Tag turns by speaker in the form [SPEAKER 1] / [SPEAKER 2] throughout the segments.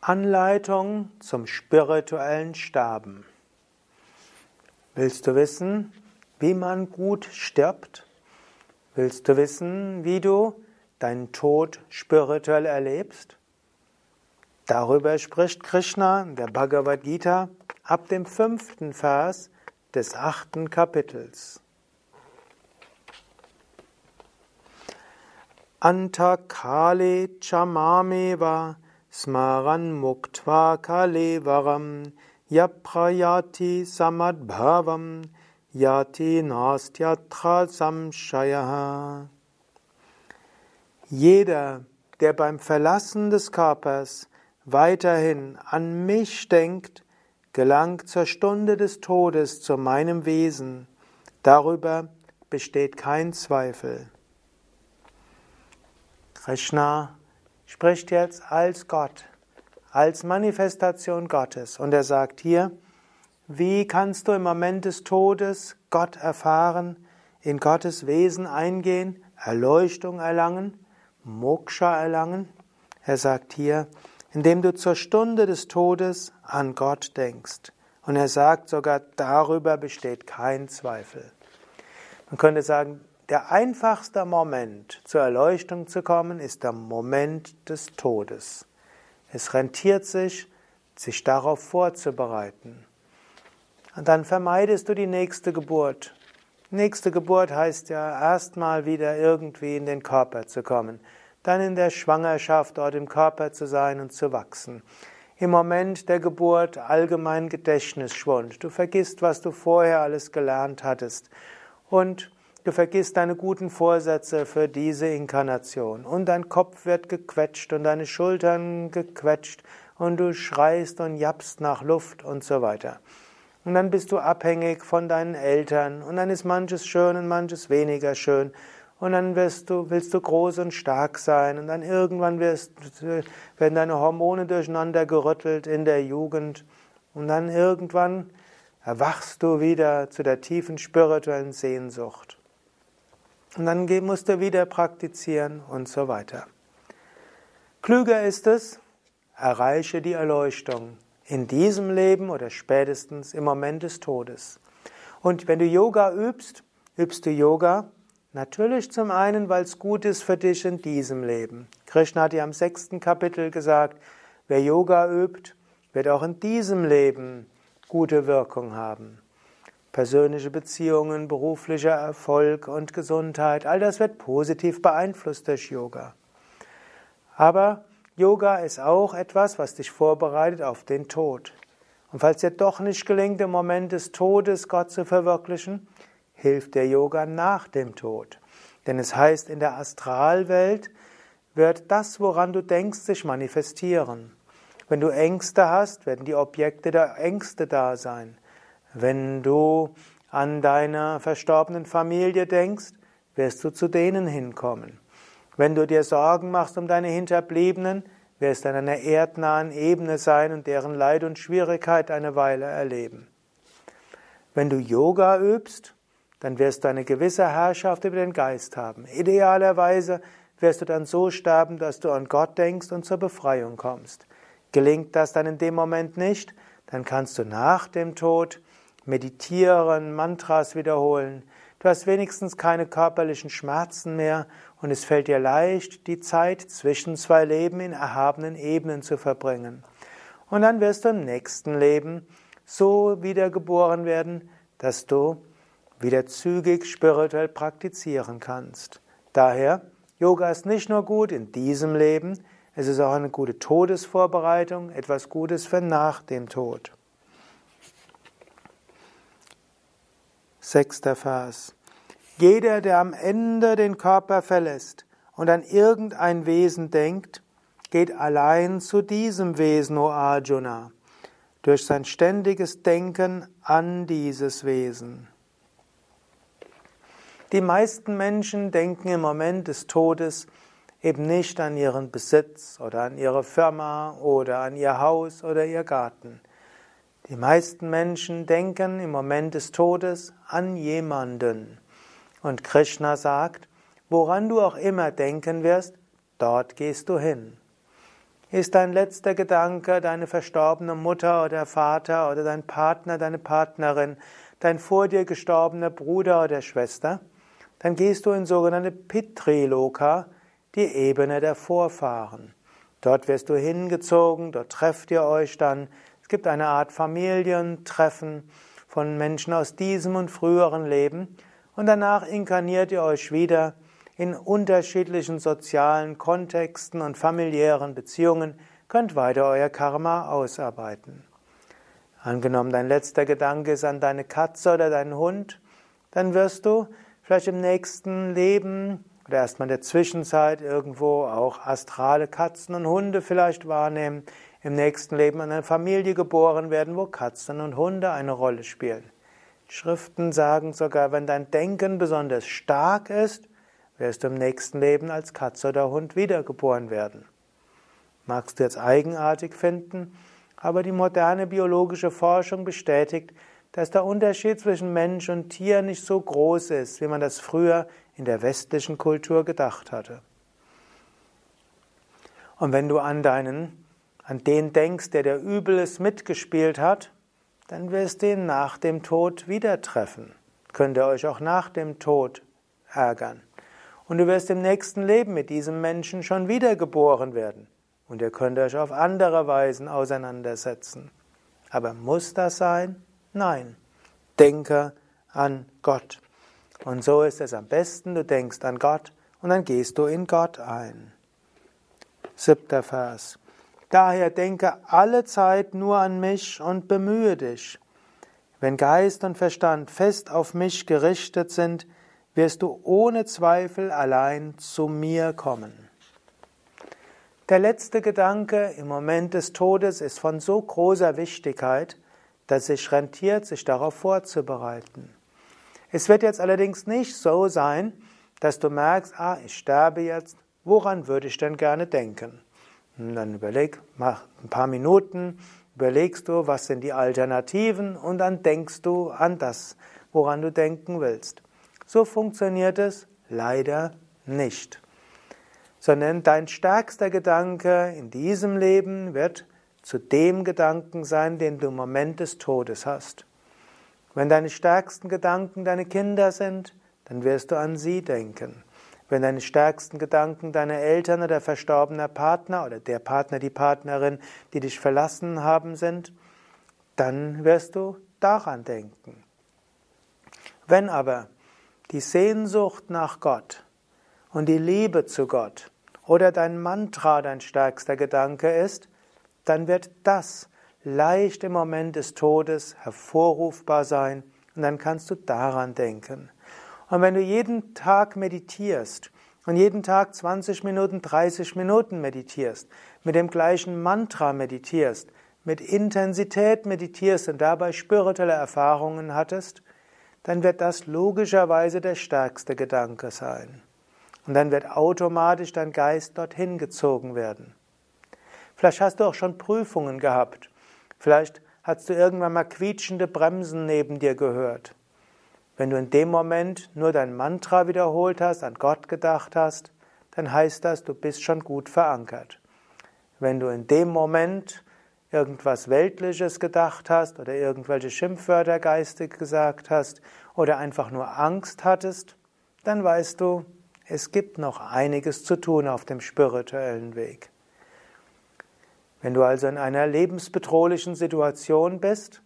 [SPEAKER 1] Anleitung zum spirituellen Sterben. Willst du wissen, wie man gut stirbt? Willst du wissen, wie du deinen Tod spirituell erlebst? Darüber spricht Krishna in der Bhagavad Gita ab dem fünften Vers des achten Kapitels. Antakale chamameva Smaran muktva kalevaram yaprayati samadbhavam yati nastyatra samshaya. Jeder, der beim Verlassen des Körpers weiterhin an mich denkt, gelangt zur Stunde des Todes zu meinem Wesen. Darüber besteht kein Zweifel. Krishna spricht jetzt als Gott, als Manifestation Gottes. Und er sagt hier, wie kannst du im Moment des Todes Gott erfahren, in Gottes Wesen eingehen, Erleuchtung erlangen, Moksha erlangen? Er sagt hier, indem du zur Stunde des Todes an Gott denkst. Und er sagt sogar, darüber besteht kein Zweifel. Man könnte sagen, der einfachste Moment zur Erleuchtung zu kommen ist der Moment des Todes. Es rentiert sich, sich darauf vorzubereiten. Und dann vermeidest du die nächste Geburt. Nächste Geburt heißt ja erstmal wieder irgendwie in den Körper zu kommen, dann in der Schwangerschaft dort im Körper zu sein und zu wachsen. Im Moment der Geburt allgemein Gedächtnisschwund. Du vergisst, was du vorher alles gelernt hattest. Und Du vergisst deine guten Vorsätze für diese Inkarnation und dein Kopf wird gequetscht und deine Schultern gequetscht und du schreist und jappst nach Luft und so weiter. Und dann bist du abhängig von deinen Eltern und dann ist manches schön und manches weniger schön und dann wirst du, willst du groß und stark sein und dann irgendwann wirst, werden deine Hormone durcheinander gerüttelt in der Jugend und dann irgendwann erwachst du wieder zu der tiefen spirituellen Sehnsucht. Und dann musst du wieder praktizieren und so weiter. Klüger ist es, erreiche die Erleuchtung in diesem Leben oder spätestens im Moment des Todes. Und wenn du Yoga übst, übst du Yoga natürlich zum einen, weil es gut ist für dich in diesem Leben. Krishna hat ja im sechsten Kapitel gesagt, wer Yoga übt, wird auch in diesem Leben gute Wirkung haben persönliche Beziehungen, beruflicher Erfolg und Gesundheit, all das wird positiv beeinflusst durch Yoga. Aber Yoga ist auch etwas, was dich vorbereitet auf den Tod. Und falls dir doch nicht gelingt, im Moment des Todes Gott zu verwirklichen, hilft der Yoga nach dem Tod. Denn es heißt, in der Astralwelt wird das, woran du denkst, sich manifestieren. Wenn du Ängste hast, werden die Objekte der Ängste da sein. Wenn du an deine verstorbenen Familie denkst, wirst du zu denen hinkommen. Wenn du dir Sorgen machst um deine Hinterbliebenen, wirst du an einer erdnahen Ebene sein und deren Leid und Schwierigkeit eine Weile erleben. Wenn du Yoga übst, dann wirst du eine gewisse Herrschaft über den Geist haben. Idealerweise wirst du dann so sterben, dass du an Gott denkst und zur Befreiung kommst. Gelingt das dann in dem Moment nicht, dann kannst du nach dem Tod meditieren, Mantras wiederholen. Du hast wenigstens keine körperlichen Schmerzen mehr und es fällt dir leicht, die Zeit zwischen zwei Leben in erhabenen Ebenen zu verbringen. Und dann wirst du im nächsten Leben so wiedergeboren werden, dass du wieder zügig spirituell praktizieren kannst. Daher, Yoga ist nicht nur gut in diesem Leben, es ist auch eine gute Todesvorbereitung, etwas Gutes für nach dem Tod. Sechster Vers. Jeder, der am Ende den Körper verlässt und an irgendein Wesen denkt, geht allein zu diesem Wesen, O Arjuna, durch sein ständiges Denken an dieses Wesen. Die meisten Menschen denken im Moment des Todes eben nicht an ihren Besitz oder an ihre Firma oder an ihr Haus oder ihr Garten. Die meisten Menschen denken im Moment des Todes an jemanden. Und Krishna sagt, woran du auch immer denken wirst, dort gehst du hin. Ist dein letzter Gedanke deine verstorbene Mutter oder Vater oder dein Partner, deine Partnerin, dein vor dir gestorbener Bruder oder Schwester? Dann gehst du in sogenannte Pitriloka, die Ebene der Vorfahren. Dort wirst du hingezogen, dort trefft ihr euch dann. Es gibt eine Art Familientreffen von Menschen aus diesem und früheren Leben und danach inkarniert ihr euch wieder in unterschiedlichen sozialen Kontexten und familiären Beziehungen, könnt weiter euer Karma ausarbeiten. Angenommen, dein letzter Gedanke ist an deine Katze oder deinen Hund, dann wirst du vielleicht im nächsten Leben oder erstmal in der Zwischenzeit irgendwo auch astrale Katzen und Hunde vielleicht wahrnehmen, im nächsten Leben in einer Familie geboren werden, wo Katzen und Hunde eine Rolle spielen. Schriften sagen sogar, wenn dein Denken besonders stark ist, wirst du im nächsten Leben als Katze oder Hund wiedergeboren werden. Magst du jetzt eigenartig finden, aber die moderne biologische Forschung bestätigt, dass der Unterschied zwischen Mensch und Tier nicht so groß ist, wie man das früher in der westlichen Kultur gedacht hatte. Und wenn du an deinen, an den denkst, der der Übles mitgespielt hat, dann wirst du ihn nach dem Tod wieder treffen. Könnt ihr euch auch nach dem Tod ärgern. Und du wirst im nächsten Leben mit diesem Menschen schon wiedergeboren werden. Und ihr könnt euch auf andere Weisen auseinandersetzen. Aber muss das sein? Nein. Denke an Gott. Und so ist es am besten, du denkst an Gott und dann gehst du in Gott ein. Siebter Vers. Daher denke alle Zeit nur an mich und bemühe dich. Wenn Geist und Verstand fest auf mich gerichtet sind, wirst du ohne Zweifel allein zu mir kommen. Der letzte Gedanke im Moment des Todes ist von so großer Wichtigkeit, dass es sich rentiert, sich darauf vorzubereiten. Es wird jetzt allerdings nicht so sein, dass du merkst, ah, ich sterbe jetzt, woran würde ich denn gerne denken? Und dann überleg, mach ein paar Minuten, überlegst du, was sind die Alternativen und dann denkst du an das, woran du denken willst. So funktioniert es leider nicht. Sondern dein stärkster Gedanke in diesem Leben wird zu dem Gedanken sein, den du im Moment des Todes hast. Wenn deine stärksten Gedanken deine Kinder sind, dann wirst du an sie denken. Wenn deine stärksten Gedanken deine Eltern oder verstorbener Partner oder der Partner, die Partnerin, die dich verlassen haben, sind, dann wirst du daran denken. Wenn aber die Sehnsucht nach Gott und die Liebe zu Gott oder dein Mantra dein stärkster Gedanke ist, dann wird das leicht im Moment des Todes hervorrufbar sein und dann kannst du daran denken. Und wenn du jeden Tag meditierst und jeden Tag 20 Minuten, 30 Minuten meditierst, mit dem gleichen Mantra meditierst, mit Intensität meditierst und dabei spirituelle Erfahrungen hattest, dann wird das logischerweise der stärkste Gedanke sein. Und dann wird automatisch dein Geist dorthin gezogen werden. Vielleicht hast du auch schon Prüfungen gehabt. Vielleicht hast du irgendwann mal quietschende Bremsen neben dir gehört. Wenn du in dem Moment nur dein Mantra wiederholt hast, an Gott gedacht hast, dann heißt das, du bist schon gut verankert. Wenn du in dem Moment irgendwas Weltliches gedacht hast oder irgendwelche Schimpfwörter geistig gesagt hast oder einfach nur Angst hattest, dann weißt du, es gibt noch einiges zu tun auf dem spirituellen Weg. Wenn du also in einer lebensbedrohlichen Situation bist,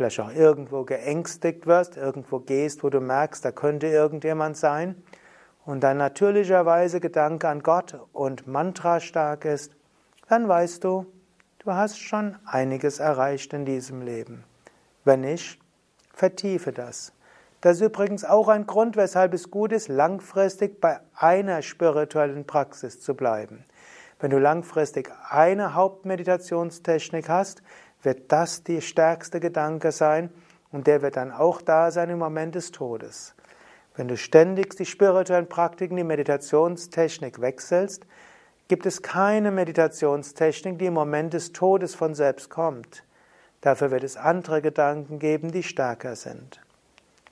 [SPEAKER 1] vielleicht auch irgendwo geängstigt wirst, irgendwo gehst, wo du merkst, da könnte irgendjemand sein, und dein natürlicherweise Gedanke an Gott und Mantra stark ist, dann weißt du, Du hast schon einiges erreicht in diesem Leben. Wenn nicht, vertiefe das. Das ist übrigens auch ein Grund, weshalb es gut ist, langfristig bei einer spirituellen Praxis zu bleiben. Wenn du langfristig eine Hauptmeditationstechnik hast, wird das die stärkste Gedanke sein und der wird dann auch da sein im Moment des Todes. Wenn du ständig die spirituellen Praktiken, die Meditationstechnik wechselst, gibt es keine Meditationstechnik, die im Moment des Todes von selbst kommt. Dafür wird es andere Gedanken geben, die stärker sind.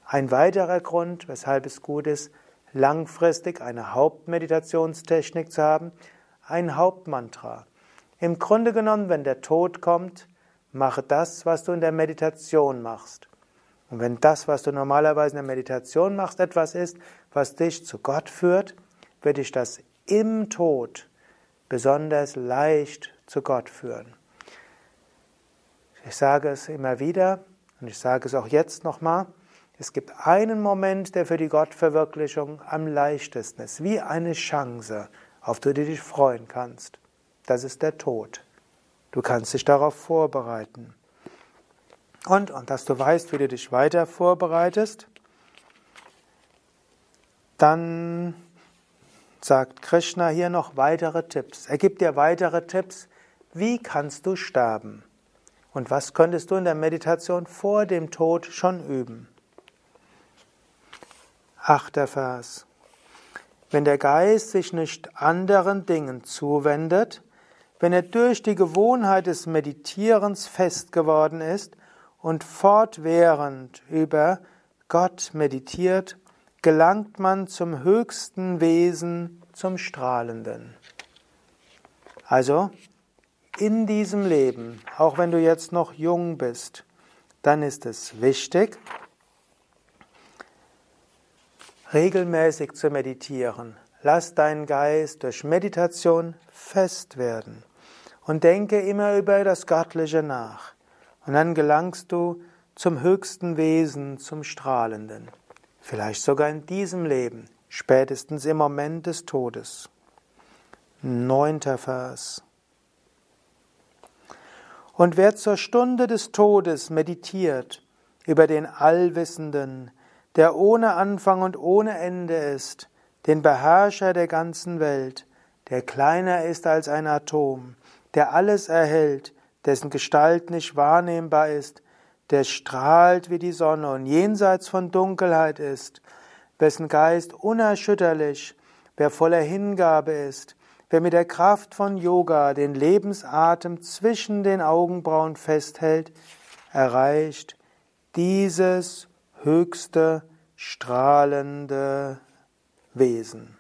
[SPEAKER 1] Ein weiterer Grund, weshalb es gut ist, langfristig eine Hauptmeditationstechnik zu haben, ein Hauptmantra. Im Grunde genommen, wenn der Tod kommt, mache das, was du in der Meditation machst. Und wenn das, was du normalerweise in der Meditation machst, etwas ist, was dich zu Gott führt, wird dich das im Tod besonders leicht zu Gott führen. Ich sage es immer wieder und ich sage es auch jetzt nochmal. Es gibt einen Moment, der für die Gottverwirklichung am leichtesten ist, wie eine Chance, auf die du dich freuen kannst. Das ist der Tod. Du kannst dich darauf vorbereiten. Und, und dass du weißt, wie du dich weiter vorbereitest, dann sagt Krishna hier noch weitere Tipps. Er gibt dir weitere Tipps, wie kannst du sterben? Und was könntest du in der Meditation vor dem Tod schon üben? Achter Vers. Wenn der Geist sich nicht anderen Dingen zuwendet, wenn er durch die Gewohnheit des Meditierens fest geworden ist und fortwährend über Gott meditiert, gelangt man zum höchsten Wesen, zum Strahlenden. Also, in diesem Leben, auch wenn du jetzt noch jung bist, dann ist es wichtig, regelmäßig zu meditieren. Lass deinen Geist durch Meditation fest werden und denke immer über das Göttliche nach. Und dann gelangst du zum höchsten Wesen, zum Strahlenden. Vielleicht sogar in diesem Leben, spätestens im Moment des Todes. Neunter Vers. Und wer zur Stunde des Todes meditiert über den Allwissenden, der ohne Anfang und ohne Ende ist, den Beherrscher der ganzen Welt, der kleiner ist als ein Atom, der alles erhält, dessen Gestalt nicht wahrnehmbar ist, der strahlt wie die Sonne und jenseits von Dunkelheit ist, wessen Geist unerschütterlich, wer voller Hingabe ist, wer mit der Kraft von Yoga den Lebensatem zwischen den Augenbrauen festhält, erreicht dieses höchste, strahlende Wesen.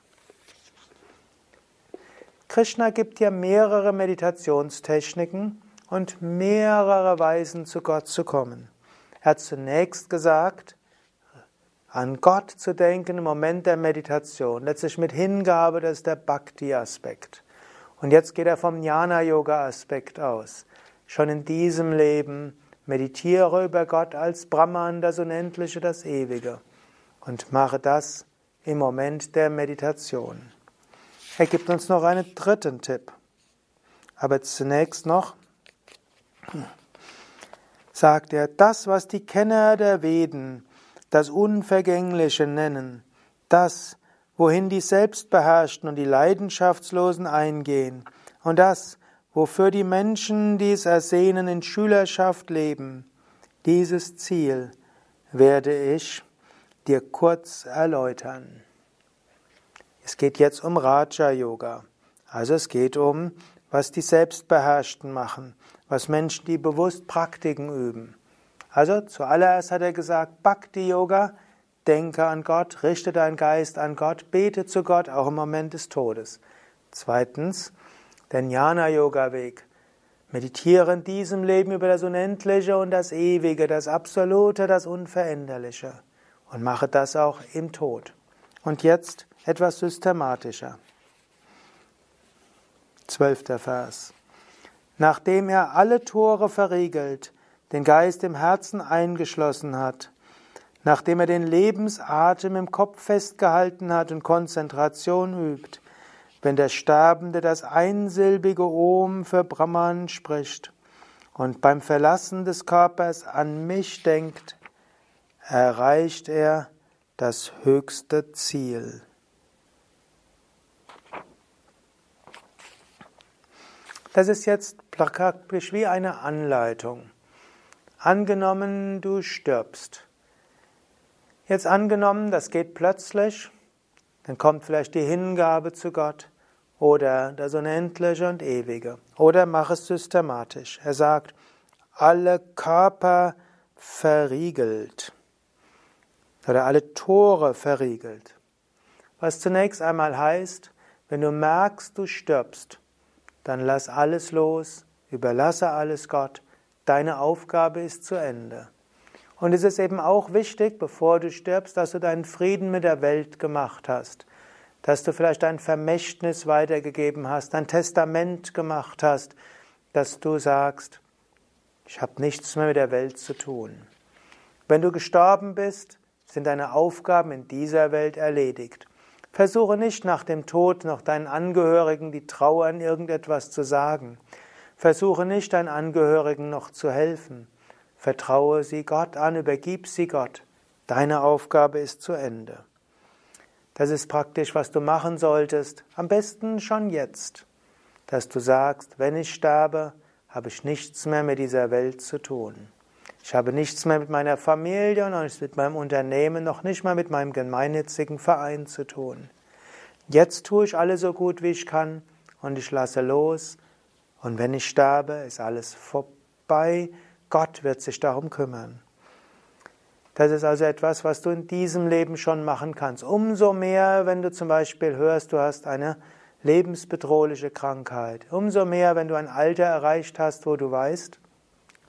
[SPEAKER 1] Krishna gibt dir mehrere Meditationstechniken, und mehrere Weisen zu Gott zu kommen. Er hat zunächst gesagt, an Gott zu denken im Moment der Meditation, letztlich mit Hingabe, das ist der Bhakti-Aspekt. Und jetzt geht er vom Jnana-Yoga-Aspekt aus. Schon in diesem Leben meditiere über Gott als Brahman, das Unendliche, das Ewige. Und mache das im Moment der Meditation. Er gibt uns noch einen dritten Tipp. Aber zunächst noch sagt er, das, was die Kenner der Veden das Unvergängliche nennen, das, wohin die Selbstbeherrschten und die Leidenschaftslosen eingehen, und das, wofür die Menschen, die es ersehnen, in Schülerschaft leben, dieses Ziel werde ich dir kurz erläutern. Es geht jetzt um Raja Yoga. Also es geht um, was die Selbstbeherrschten machen, was Menschen, die bewusst Praktiken üben. Also zuallererst hat er gesagt, Bhakti Yoga, denke an Gott, richte deinen Geist an Gott, bete zu Gott, auch im Moment des Todes. Zweitens, der Jnana Yoga Weg. Meditiere in diesem Leben über das Unendliche und das Ewige, das Absolute, das Unveränderliche. Und mache das auch im Tod. Und jetzt etwas systematischer. Zwölfter Vers. Nachdem er alle Tore verriegelt, den Geist im Herzen eingeschlossen hat, nachdem er den Lebensatem im Kopf festgehalten hat und Konzentration übt, wenn der Sterbende das einsilbige Om für Brahman spricht und beim Verlassen des Körpers an mich denkt, erreicht er das höchste Ziel. Das ist jetzt praktisch wie eine Anleitung. Angenommen, du stirbst. Jetzt angenommen, das geht plötzlich, dann kommt vielleicht die Hingabe zu Gott oder das Unendliche und Ewige. Oder mach es systematisch. Er sagt, alle Körper verriegelt oder alle Tore verriegelt. Was zunächst einmal heißt, wenn du merkst, du stirbst, dann lass alles los, überlasse alles Gott, deine Aufgabe ist zu Ende. Und es ist eben auch wichtig, bevor du stirbst, dass du deinen Frieden mit der Welt gemacht hast, dass du vielleicht ein Vermächtnis weitergegeben hast, ein Testament gemacht hast, dass du sagst, ich habe nichts mehr mit der Welt zu tun. Wenn du gestorben bist, sind deine Aufgaben in dieser Welt erledigt. Versuche nicht nach dem Tod noch deinen Angehörigen die Trauer an irgendetwas zu sagen. Versuche nicht deinen Angehörigen noch zu helfen. Vertraue sie Gott an, übergib sie Gott. Deine Aufgabe ist zu Ende. Das ist praktisch, was du machen solltest, am besten schon jetzt, dass du sagst, wenn ich sterbe, habe ich nichts mehr mit dieser Welt zu tun. Ich habe nichts mehr mit meiner Familie und nichts mit meinem Unternehmen, noch nicht mal mit meinem gemeinnützigen Verein zu tun. Jetzt tue ich alles so gut wie ich kann und ich lasse los. Und wenn ich sterbe, ist alles vorbei Gott wird sich darum kümmern. Das ist also etwas, was du in diesem Leben schon machen kannst. Umso mehr, wenn du zum Beispiel hörst, du hast eine lebensbedrohliche Krankheit. Umso mehr, wenn du ein Alter erreicht hast, wo du weißt,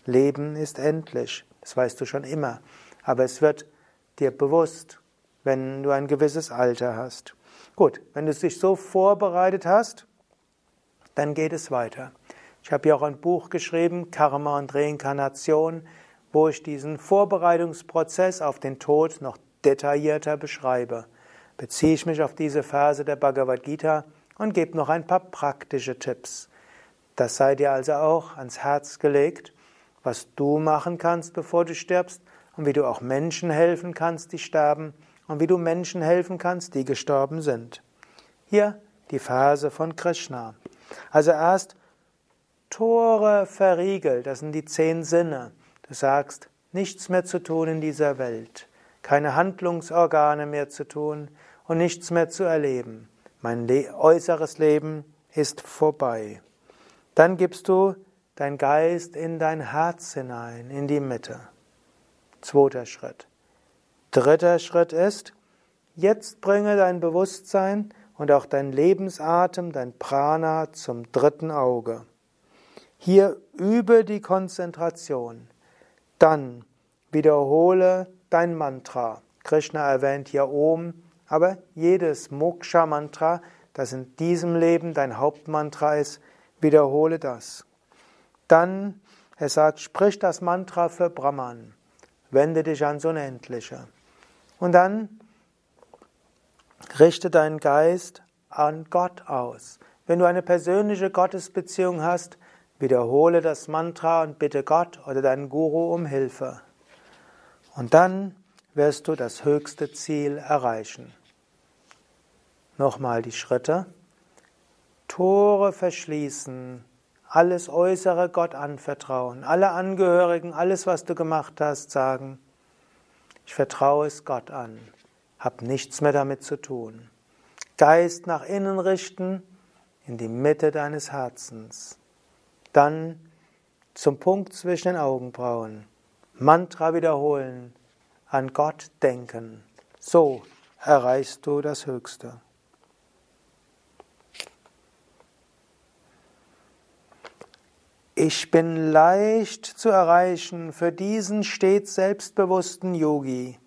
[SPEAKER 1] Leben ist endlich. Das weißt du schon immer. Aber es wird dir bewusst, wenn du ein gewisses Alter hast. Gut, wenn du dich so vorbereitet hast, dann geht es weiter. Ich habe ja auch ein Buch geschrieben, Karma und Reinkarnation, wo ich diesen Vorbereitungsprozess auf den Tod noch detaillierter beschreibe. Beziehe ich mich auf diese Verse der Bhagavad Gita und gebe noch ein paar praktische Tipps. Das sei dir also auch ans Herz gelegt, was du machen kannst, bevor du stirbst und wie du auch Menschen helfen kannst, die sterben und wie du Menschen helfen kannst, die gestorben sind. Hier die Verse von Krishna. Also erst Tore verriegelt, das sind die zehn Sinne. Du sagst, nichts mehr zu tun in dieser Welt, keine Handlungsorgane mehr zu tun und nichts mehr zu erleben. Mein äußeres Leben ist vorbei. Dann gibst du dein Geist in dein Herz hinein, in die Mitte. Zweiter Schritt. Dritter Schritt ist, jetzt bringe dein Bewusstsein und auch dein Lebensatem, dein Prana zum dritten Auge. Hier übe die Konzentration. Dann wiederhole dein Mantra. Krishna erwähnt hier Om, aber jedes Moksha-Mantra, das in diesem Leben dein Hauptmantra ist, wiederhole das. Dann, er sagt, sprich das Mantra für Brahman. Wende dich ans Unendliche. Und dann richte deinen Geist an Gott aus. Wenn du eine persönliche Gottesbeziehung hast, Wiederhole das Mantra und bitte Gott oder deinen Guru um Hilfe. Und dann wirst du das höchste Ziel erreichen. Nochmal die Schritte. Tore verschließen, alles Äußere Gott anvertrauen, alle Angehörigen, alles, was du gemacht hast, sagen, ich vertraue es Gott an, hab nichts mehr damit zu tun. Geist nach innen richten, in die Mitte deines Herzens. Dann zum Punkt zwischen den Augenbrauen. Mantra wiederholen, an Gott denken. So erreichst du das Höchste. Ich bin leicht zu erreichen für diesen stets selbstbewussten Yogi,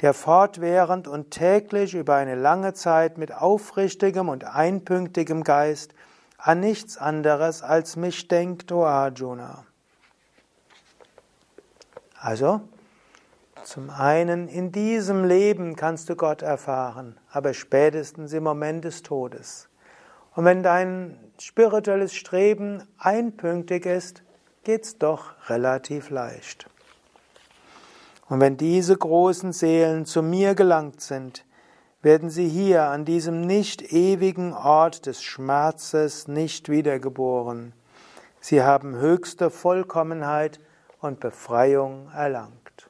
[SPEAKER 1] der fortwährend und täglich über eine lange Zeit mit aufrichtigem und einpünktigem Geist an nichts anderes als mich denkt, o Arjuna. Also, zum einen, in diesem Leben kannst du Gott erfahren, aber spätestens im Moment des Todes. Und wenn dein spirituelles Streben einpünktig ist, geht's doch relativ leicht. Und wenn diese großen Seelen zu mir gelangt sind, werden sie hier an diesem nicht ewigen Ort des Schmerzes nicht wiedergeboren. Sie haben höchste Vollkommenheit und Befreiung erlangt.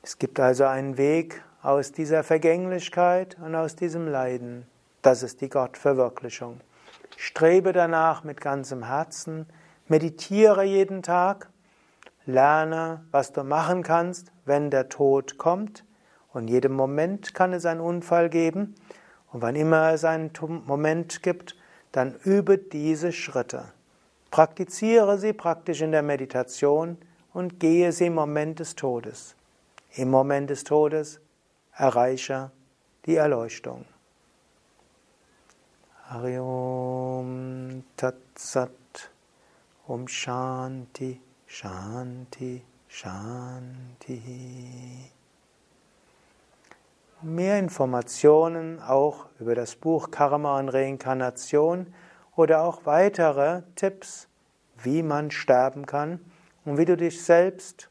[SPEAKER 1] Es gibt also einen Weg aus dieser Vergänglichkeit und aus diesem Leiden. Das ist die Gottverwirklichung. Strebe danach mit ganzem Herzen, meditiere jeden Tag, lerne, was du machen kannst, wenn der Tod kommt, und jedem Moment kann es einen Unfall geben. Und wann immer es einen Moment gibt, dann übe diese Schritte. Praktiziere sie praktisch in der Meditation und gehe sie im Moment des Todes. Im Moment des Todes erreiche die Erleuchtung. Hariom Tatsat Om Shanti Shanti Shanti. Mehr Informationen auch über das Buch Karma und Reinkarnation oder auch weitere Tipps, wie man sterben kann und wie du dich selbst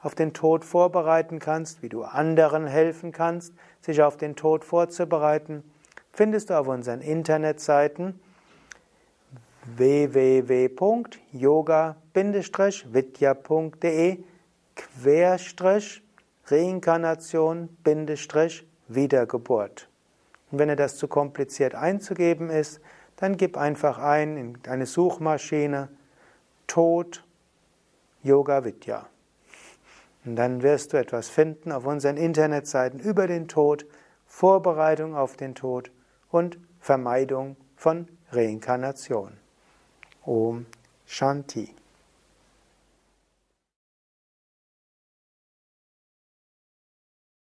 [SPEAKER 1] auf den Tod vorbereiten kannst, wie du anderen helfen kannst, sich auf den Tod vorzubereiten, findest du auf unseren Internetseiten www.yoga-vidya.de Querstrich Reinkarnation Wiedergeburt. Und wenn dir das zu kompliziert einzugeben ist, dann gib einfach ein in eine Suchmaschine Tod Yoga Vidya. Und dann wirst du etwas finden auf unseren Internetseiten über den Tod, Vorbereitung auf den Tod und Vermeidung von Reinkarnation. Om Shanti.